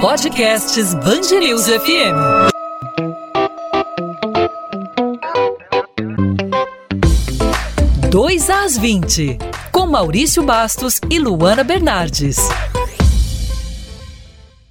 Podcasts Bangerils FM. Dois às 20, com Maurício Bastos e Luana Bernardes.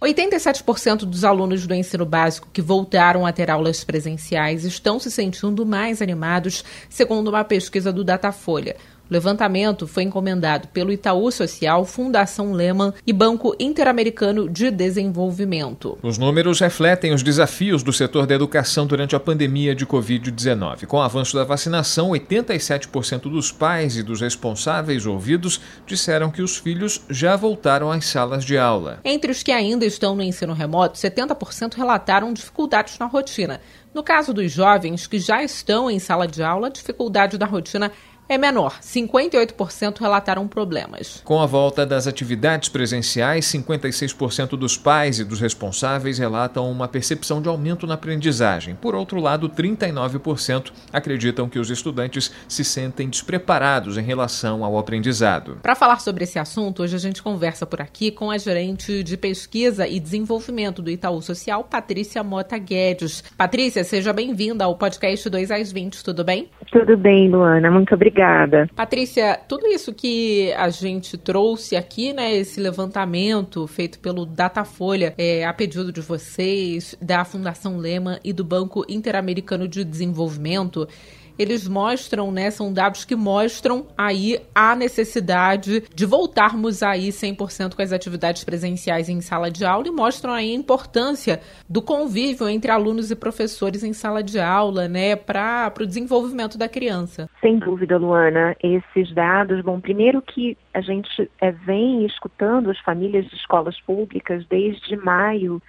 87% dos alunos do ensino básico que voltaram a ter aulas presenciais estão se sentindo mais animados, segundo uma pesquisa do Datafolha. O levantamento foi encomendado pelo Itaú Social, Fundação Lehman e Banco Interamericano de Desenvolvimento. Os números refletem os desafios do setor da educação durante a pandemia de Covid-19. Com o avanço da vacinação, 87% dos pais e dos responsáveis ouvidos disseram que os filhos já voltaram às salas de aula. Entre os que ainda estão no ensino remoto, 70% relataram dificuldades na rotina. No caso dos jovens que já estão em sala de aula, a dificuldade da rotina é menor. 58% relataram problemas. Com a volta das atividades presenciais, 56% dos pais e dos responsáveis relatam uma percepção de aumento na aprendizagem. Por outro lado, 39% acreditam que os estudantes se sentem despreparados em relação ao aprendizado. Para falar sobre esse assunto, hoje a gente conversa por aqui com a gerente de pesquisa e desenvolvimento do Itaú Social, Patrícia Mota Guedes. Patrícia, seja bem-vinda ao podcast 2 às 20, tudo bem? Tudo bem, Luana. Muito obrigada Obrigada. Patrícia, tudo isso que a gente trouxe aqui, né, esse levantamento feito pelo Datafolha, é, a pedido de vocês, da Fundação Lema e do Banco Interamericano de Desenvolvimento, eles mostram, né, são dados que mostram aí a necessidade de voltarmos aí 100% com as atividades presenciais em sala de aula e mostram aí a importância do convívio entre alunos e professores em sala de aula, né, para o desenvolvimento da criança. Sem dúvida, Luana, esses dados, bom, primeiro que a gente é, vem escutando as famílias de escolas públicas desde maio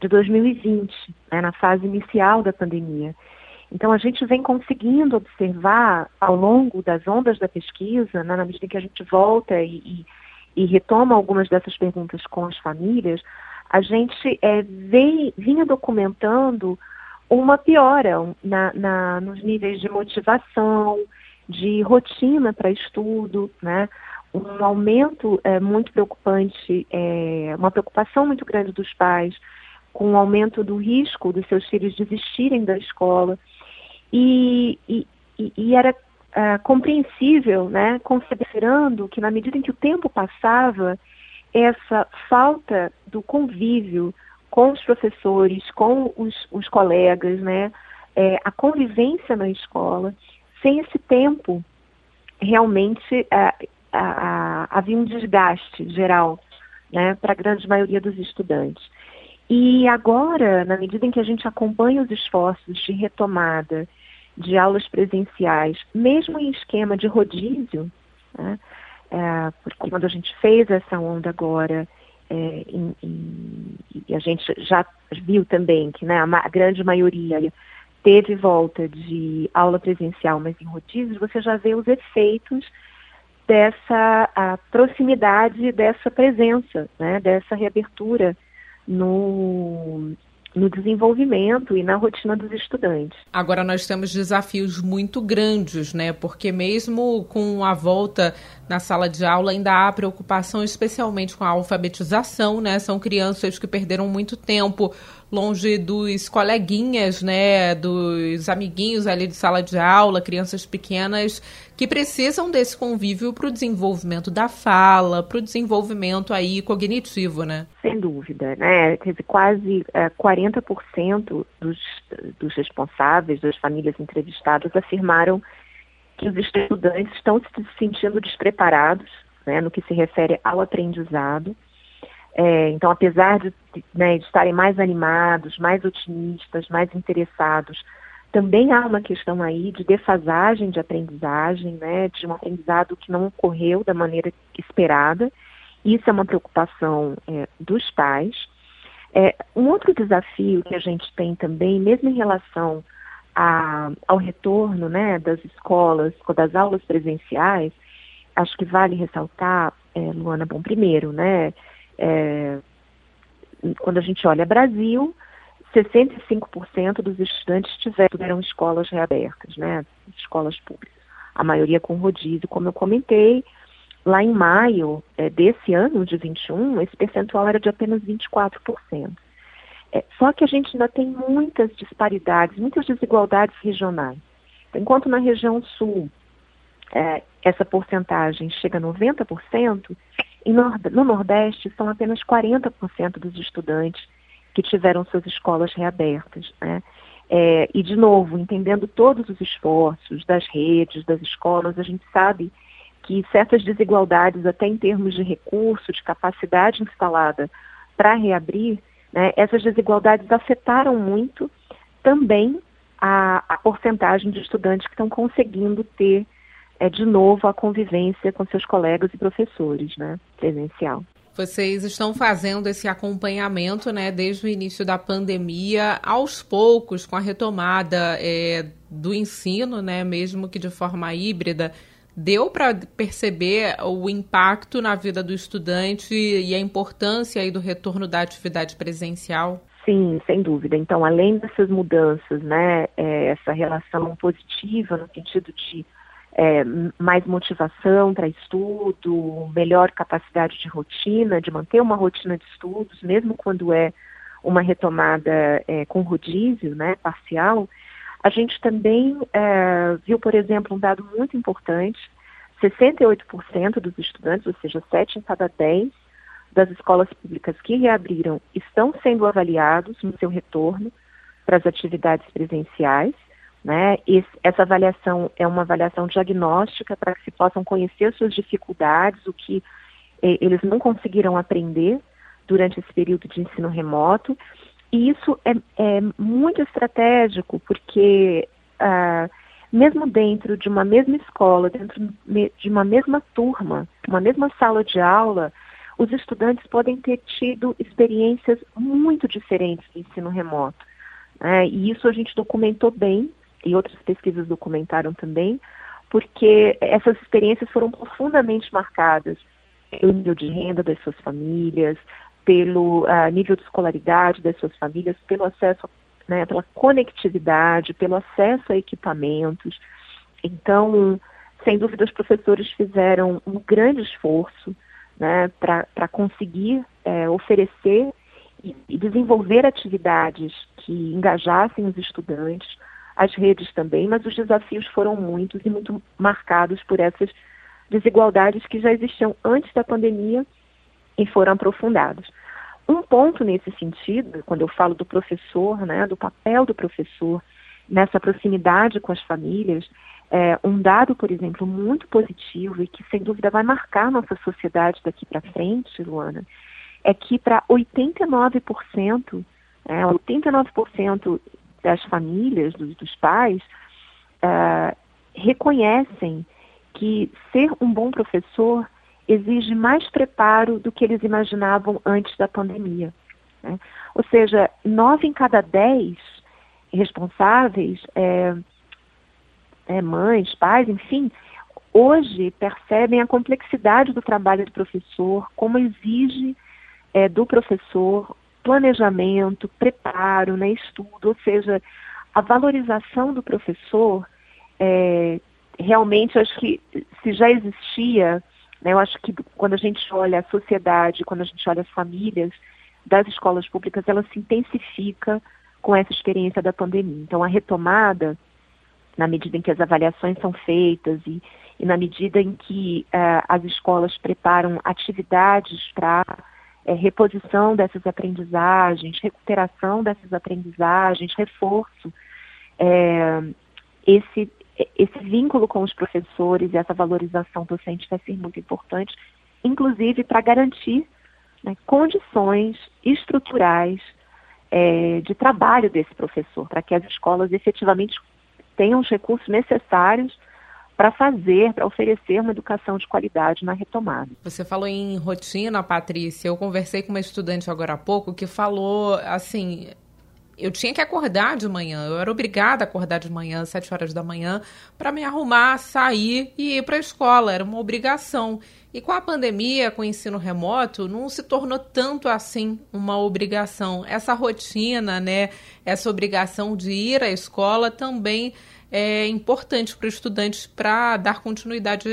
de 2020, né, na fase inicial da pandemia. Então, a gente vem conseguindo observar ao longo das ondas da pesquisa, né, na medida que a gente volta e, e, e, retoma algumas dessas perguntas com as famílias, a gente é, vinha documentando uma piora na, na, nos níveis de motivação, de rotina para estudo, né? um aumento é, muito preocupante, é, uma preocupação muito grande dos pais com o aumento do risco dos seus filhos desistirem da escola e, e, e era uh, compreensível, né, considerando que na medida em que o tempo passava, essa falta do convívio com os professores, com os, os colegas, né, é, a convivência na escola, sem esse tempo, realmente uh, uh, havia um desgaste geral né, para a grande maioria dos estudantes. E agora, na medida em que a gente acompanha os esforços de retomada de aulas presenciais, mesmo em esquema de rodízio, né? é, porque quando a gente fez essa onda agora, é, em, em, e a gente já viu também que né, a, a, grande maioria teve volta de aula presencial, mas em rodízios, você já vê os efeitos dessa a proximidade dessa presença, né, dessa reabertura no, no desenvolvimento e na rotina dos estudantes. Agora nós temos desafios muito grandes, né? Porque mesmo com a volta na sala de aula ainda há preocupação, especialmente com a alfabetização, né? São crianças que perderam muito tempo longe dos coleguinhas, né, dos amiguinhos ali de sala de aula, crianças pequenas que precisam desse convívio para o desenvolvimento da fala, para o desenvolvimento aí cognitivo, né? Sem dúvida, né? Quase é, 40% dos, dos responsáveis, das famílias entrevistadas, afirmaram que os estudantes estão se sentindo despreparados, né, no que se refere ao aprendizado é, então, apesar de, né, de estarem mais animados, mais otimistas, mais interessados, também há uma questão aí de defasagem de aprendizagem, né, de um aprendizado que não ocorreu da maneira esperada. Isso é uma preocupação é, dos pais. É, um outro desafio que a gente tem também, mesmo em relação a, ao retorno né, das escolas, das aulas presenciais, acho que vale ressaltar, é, Luana, bom, primeiro, né, é, quando a gente olha Brasil, 65% dos estudantes tiveram escolas reabertas, né, escolas públicas. A maioria com rodízio, como eu comentei, lá em maio é, desse ano, de 21, esse percentual era de apenas 24%. É, só que a gente ainda tem muitas disparidades, muitas desigualdades regionais. Enquanto na região sul é, essa porcentagem chega a 90%, no Nordeste são apenas 40% dos estudantes que tiveram suas escolas reabertas. Né? É, e, de novo, entendendo todos os esforços das redes, das escolas, a gente sabe que certas desigualdades, até em termos de recurso, de capacidade instalada para reabrir, né, essas desigualdades afetaram muito também a, a porcentagem de estudantes que estão conseguindo ter é, de novo a convivência com seus colegas e professores, né, presencial. Vocês estão fazendo esse acompanhamento, né, desde o início da pandemia, aos poucos, com a retomada é, do ensino, né, mesmo que de forma híbrida. Deu para perceber o impacto na vida do estudante e a importância aí do retorno da atividade presencial? Sim, sem dúvida. Então, além dessas mudanças, né, é, essa relação positiva no sentido de é, mais motivação para estudo, melhor capacidade de rotina, de manter uma rotina de estudos, mesmo quando é uma retomada é, com rodízio, né, parcial, a gente também é, viu, por exemplo, um dado muito importante, 68% dos estudantes, ou seja, 7 em cada 10 das escolas públicas que reabriram estão sendo avaliados no seu retorno para as atividades presenciais. Né? Essa avaliação é uma avaliação diagnóstica para que se possam conhecer suas dificuldades, o que eh, eles não conseguiram aprender durante esse período de ensino remoto. E isso é, é muito estratégico, porque ah, mesmo dentro de uma mesma escola, dentro de uma mesma turma, uma mesma sala de aula, os estudantes podem ter tido experiências muito diferentes do ensino remoto. Né? E isso a gente documentou bem e outras pesquisas documentaram também, porque essas experiências foram profundamente marcadas pelo nível de renda das suas famílias, pelo uh, nível de escolaridade das suas famílias, pelo acesso, né, pela conectividade, pelo acesso a equipamentos. Então, sem dúvida, os professores fizeram um grande esforço né, para conseguir é, oferecer e, e desenvolver atividades que engajassem os estudantes, as redes também, mas os desafios foram muitos e muito marcados por essas desigualdades que já existiam antes da pandemia e foram aprofundados. Um ponto nesse sentido, quando eu falo do professor, né, do papel do professor nessa proximidade com as famílias, é, um dado, por exemplo, muito positivo e que sem dúvida vai marcar nossa sociedade daqui para frente, Luana, é que para 89%, é, 89% das famílias, dos, dos pais, uh, reconhecem que ser um bom professor exige mais preparo do que eles imaginavam antes da pandemia. Né? Ou seja, nove em cada dez responsáveis, é, é, mães, pais, enfim, hoje percebem a complexidade do trabalho do professor, como exige é, do professor planejamento, preparo, né, estudo, ou seja, a valorização do professor, é, realmente acho que se já existia, né, eu acho que quando a gente olha a sociedade, quando a gente olha as famílias das escolas públicas, ela se intensifica com essa experiência da pandemia. Então, a retomada, na medida em que as avaliações são feitas e, e na medida em que uh, as escolas preparam atividades para é, reposição dessas aprendizagens, recuperação dessas aprendizagens, reforço, é, esse, esse vínculo com os professores e essa valorização docente vai ser muito importante, inclusive para garantir né, condições estruturais é, de trabalho desse professor, para que as escolas efetivamente tenham os recursos necessários para fazer, para oferecer uma educação de qualidade na retomada. Você falou em rotina, Patrícia. Eu conversei com uma estudante agora há pouco que falou assim. Eu tinha que acordar de manhã, eu era obrigada a acordar de manhã, sete horas da manhã, para me arrumar, sair e ir para a escola, era uma obrigação. E com a pandemia, com o ensino remoto, não se tornou tanto assim uma obrigação. Essa rotina, né, essa obrigação de ir à escola também é importante para os estudantes para dar continuidade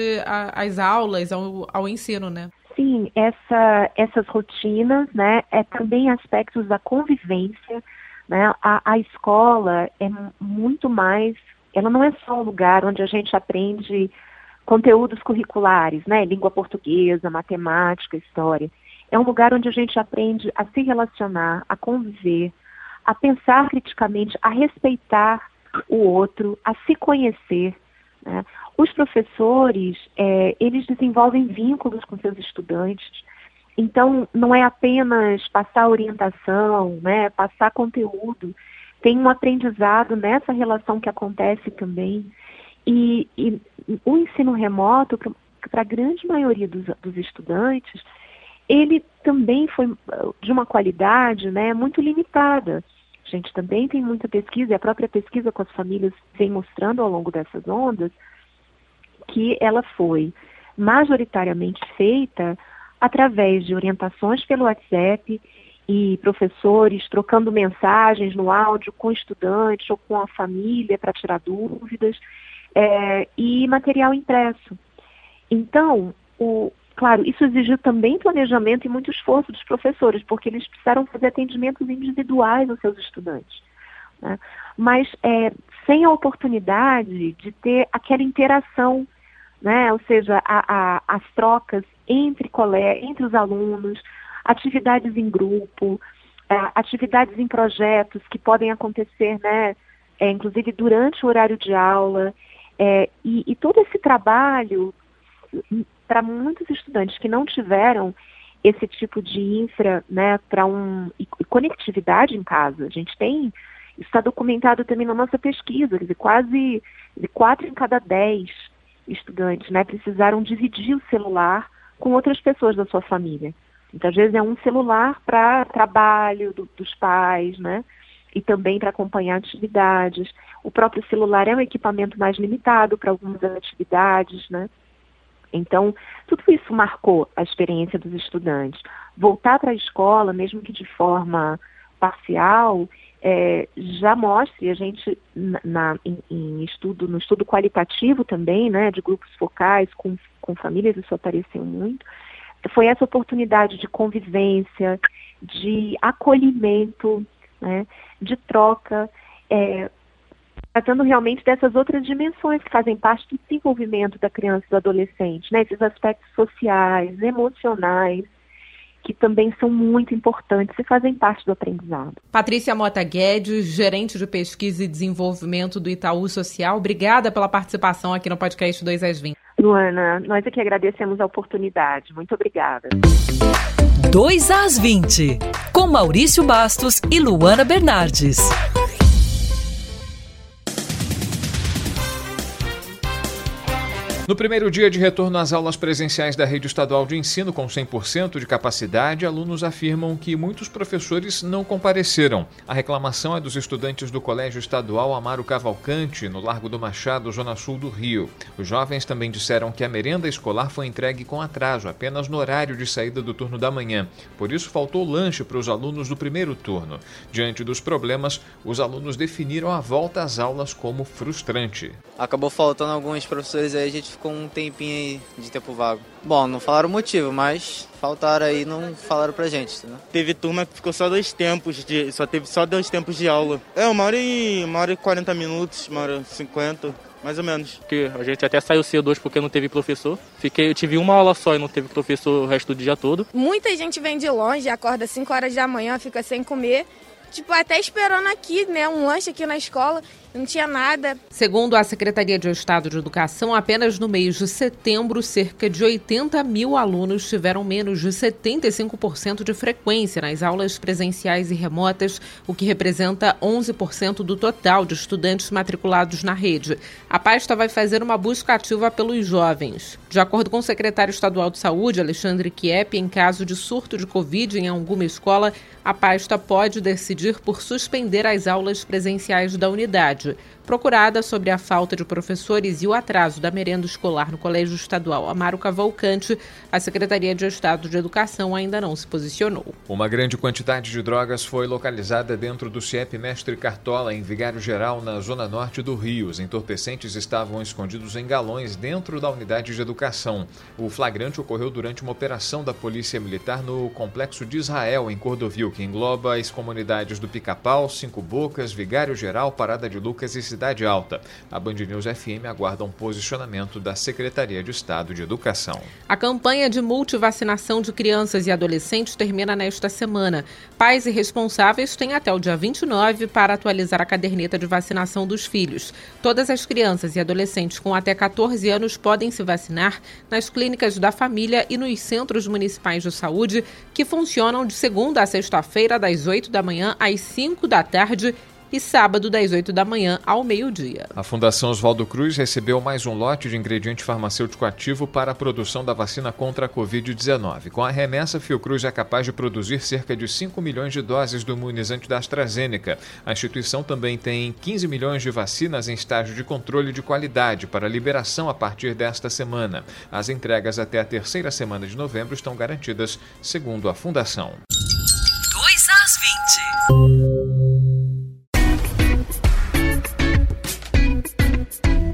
às aulas, ao, ao ensino, né? Sim, essa, essas rotinas, né, é também aspectos da convivência, né, a, a escola é muito mais, ela não é só um lugar onde a gente aprende conteúdos curriculares, né, língua portuguesa, matemática, história, é um lugar onde a gente aprende a se relacionar, a conviver, a pensar criticamente, a respeitar o outro, a se conhecer, né? Os professores, é, eles desenvolvem vínculos com seus estudantes, então não é apenas passar orientação, né, passar conteúdo, tem um aprendizado nessa relação que acontece também. E, e o ensino remoto, para a grande maioria dos, dos estudantes, ele também foi de uma qualidade né, muito limitada. A gente também tem muita pesquisa, e a própria pesquisa com as famílias vem mostrando ao longo dessas ondas que ela foi majoritariamente feita através de orientações pelo WhatsApp e professores trocando mensagens no áudio com estudantes ou com a família para tirar dúvidas é, e material impresso. Então, o, Claro, isso exigiu também planejamento e muito esforço dos professores, porque eles precisaram fazer atendimentos individuais aos seus estudantes. Né? Mas é, sem a oportunidade de ter aquela interação, né? ou seja, a, a, as trocas entre, colegas, entre os alunos, atividades em grupo, é, atividades em projetos que podem acontecer, né? É, inclusive durante o horário de aula, é, e, e todo esse trabalho para muitos estudantes que não tiveram esse tipo de infra, né, para um e conectividade em casa. A gente tem está documentado também na nossa pesquisa, quer quase quatro em cada dez estudantes, né, precisaram dividir o celular com outras pessoas da sua família. Então, às vezes é um celular para trabalho do, dos pais, né, e também para acompanhar atividades. O próprio celular é um equipamento mais limitado para algumas atividades, né. Então, tudo isso marcou a experiência dos estudantes. Voltar para a escola, mesmo que de forma parcial, é, já mostra, e a gente na, em, em, estudo, no estudo qualitativo também, né, de grupos focais com, com famílias, isso apareceu muito, foi essa oportunidade de convivência, de acolhimento, né, de troca, é, tratando realmente dessas outras dimensões que fazem parte do desenvolvimento da criança e do adolescente, né? Esses aspectos sociais, emocionais, que também são muito importantes e fazem parte do aprendizado. Patrícia Mota Guedes, gerente de pesquisa e desenvolvimento do Itaú Social, obrigada pela participação aqui no podcast 2 às 20. Luana, nós aqui agradecemos a oportunidade. Muito obrigada. 2 às 20, com Maurício Bastos e Luana Bernardes. No primeiro dia de retorno às aulas presenciais da rede estadual de ensino com 100% de capacidade, alunos afirmam que muitos professores não compareceram. A reclamação é dos estudantes do Colégio Estadual Amaro Cavalcante, no Largo do Machado, zona sul do Rio. Os jovens também disseram que a merenda escolar foi entregue com atraso, apenas no horário de saída do turno da manhã. Por isso, faltou lanche para os alunos do primeiro turno. Diante dos problemas, os alunos definiram a volta às aulas como frustrante. Acabou faltando alguns professores aí, a gente ficou um tempinho aí de tempo vago. Bom, não falaram o motivo, mas faltaram aí não falaram pra gente, né? Teve turma que ficou só dois tempos, de, só teve só dois tempos de aula. É, uma hora e, uma hora e 40 minutos, uma hora e 50 mais ou menos. Porque a gente até saiu cedo hoje porque não teve professor. Fiquei, eu tive uma aula só e não teve professor o resto do dia todo. Muita gente vem de longe, acorda 5 horas da manhã, fica sem comer. Tipo, até esperando aqui, né, um lanche aqui na escola não tinha nada. Segundo a Secretaria de Estado de Educação, apenas no mês de setembro, cerca de 80 mil alunos tiveram menos de 75% de frequência nas aulas presenciais e remotas, o que representa 11% do total de estudantes matriculados na rede. A pasta vai fazer uma busca ativa pelos jovens. De acordo com o secretário estadual de Saúde, Alexandre Kiep, em caso de surto de Covid em alguma escola, a pasta pode decidir por suspender as aulas presenciais da unidade. verdade Procurada sobre a falta de professores e o atraso da merenda escolar no Colégio Estadual Amaro Cavalcante, a Secretaria de Estado de Educação ainda não se posicionou. Uma grande quantidade de drogas foi localizada dentro do CIEP Mestre Cartola, em Vigário Geral, na zona norte do Rio. Os entorpecentes estavam escondidos em galões dentro da unidade de educação. O flagrante ocorreu durante uma operação da Polícia Militar no Complexo de Israel, em Cordovil, que engloba as comunidades do Pica-Pau, Cinco Bocas, Vigário Geral, Parada de Lucas e Cidade Alta. A Band News FM aguarda um posicionamento da Secretaria de Estado de Educação. A campanha de multivacinação de crianças e adolescentes termina nesta semana. Pais e responsáveis têm até o dia 29 para atualizar a caderneta de vacinação dos filhos. Todas as crianças e adolescentes com até 14 anos podem se vacinar nas clínicas da família e nos centros municipais de saúde, que funcionam de segunda a sexta-feira, das 8 da manhã às 5 da tarde e sábado, das 8 da manhã ao meio-dia. A Fundação Oswaldo Cruz recebeu mais um lote de ingrediente farmacêutico ativo para a produção da vacina contra a Covid-19. Com a remessa, Fiocruz é capaz de produzir cerca de 5 milhões de doses do imunizante da AstraZeneca. A instituição também tem 15 milhões de vacinas em estágio de controle de qualidade para liberação a partir desta semana. As entregas até a terceira semana de novembro estão garantidas, segundo a Fundação. 2 às 20.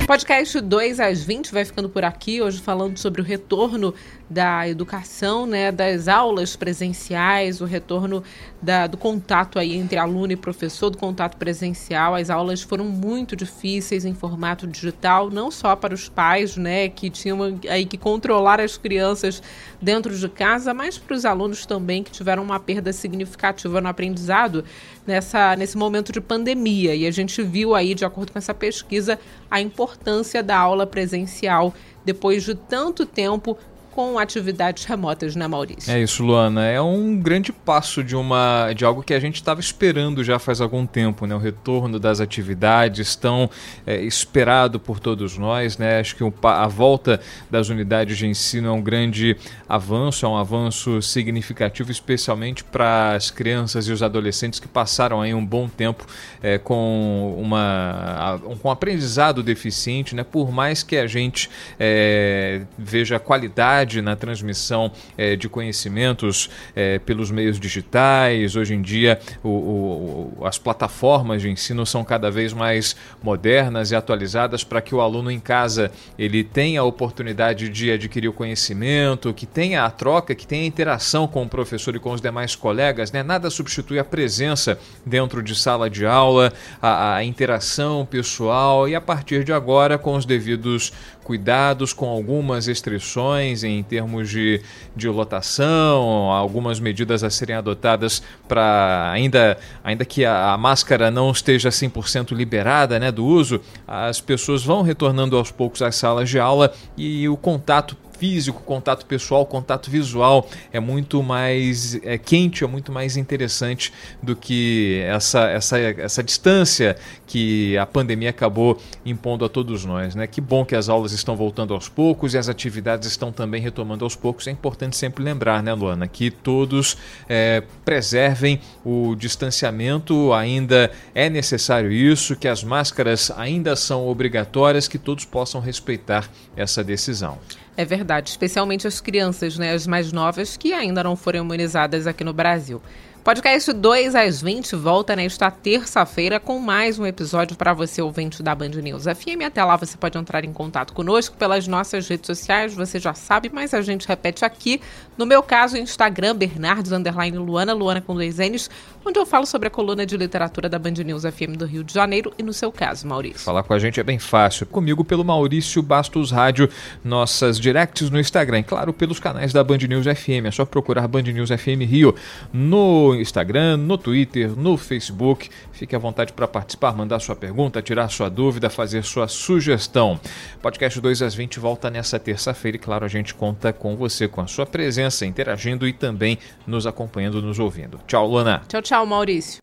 Podcast 2 às 20 vai ficando por aqui, hoje falando sobre o retorno da educação, né, das aulas presenciais, o retorno da, do contato aí entre aluno e professor, do contato presencial. As aulas foram muito difíceis em formato digital, não só para os pais, né, que tinham aí que controlar as crianças dentro de casa, mas para os alunos também que tiveram uma perda significativa no aprendizado nessa, nesse momento de pandemia. E a gente viu aí, de acordo com essa pesquisa, a importância da aula presencial depois de tanto tempo com atividades remotas, né, Maurício? É isso, Luana. É um grande passo de uma de algo que a gente estava esperando já faz algum tempo, né? O retorno das atividades tão é, esperado por todos nós, né? Acho que a volta das unidades de ensino é um grande avanço, é um avanço significativo, especialmente para as crianças e os adolescentes que passaram aí um bom tempo é, com uma com um aprendizado deficiente, né? Por mais que a gente é, veja a qualidade na transmissão é, de conhecimentos é, pelos meios digitais. Hoje em dia, o, o, as plataformas de ensino são cada vez mais modernas e atualizadas para que o aluno em casa ele tenha a oportunidade de adquirir o conhecimento, que tenha a troca, que tenha a interação com o professor e com os demais colegas. Né? Nada substitui a presença dentro de sala de aula, a, a interação pessoal e a partir de agora, com os devidos cuidados, com algumas restrições em termos de, de lotação, algumas medidas a serem adotadas para, ainda, ainda que a, a, máscara não esteja 100% liberada né, do uso, as pessoas vão retornando aos poucos às salas de aula e o contato físico, contato pessoal, contato visual é muito mais é, quente, é muito mais interessante do que essa, essa, essa distância que a pandemia acabou impondo a todos nós. Né? Que bom que as aulas estão voltando aos poucos e as atividades estão também retomando aos poucos. É importante sempre lembrar, né, Luana, que todos é, preservem o distanciamento, ainda é necessário isso, que as máscaras ainda são obrigatórias, que todos possam respeitar essa decisão. É verdade, especialmente as crianças, né, as mais novas que ainda não foram imunizadas aqui no Brasil. Podcast 2 às 20 volta nesta terça-feira com mais um episódio para você, ouvinte da Band News FM. Até lá você pode entrar em contato conosco pelas nossas redes sociais, você já sabe, mas a gente repete aqui. No meu caso, Instagram, Bernardes, underline Luana, Luana com dois N's, onde eu falo sobre a coluna de literatura da Band News FM do Rio de Janeiro e no seu caso, Maurício. Falar com a gente é bem fácil. Comigo pelo Maurício Bastos Rádio, nossas directs no Instagram, claro, pelos canais da Band News FM. É só procurar Band News FM Rio no Instagram, no Twitter, no Facebook. Fique à vontade para participar, mandar sua pergunta, tirar sua dúvida, fazer sua sugestão. Podcast 2 às 20 volta nessa terça-feira e, claro, a gente conta com você, com a sua presença, interagindo e também nos acompanhando, nos ouvindo. Tchau, Luana. Tchau, tchau, Maurício.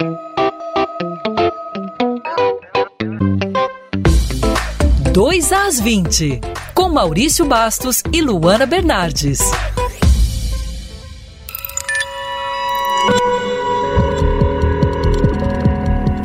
Dois às 20, com Maurício Bastos e Luana Bernardes.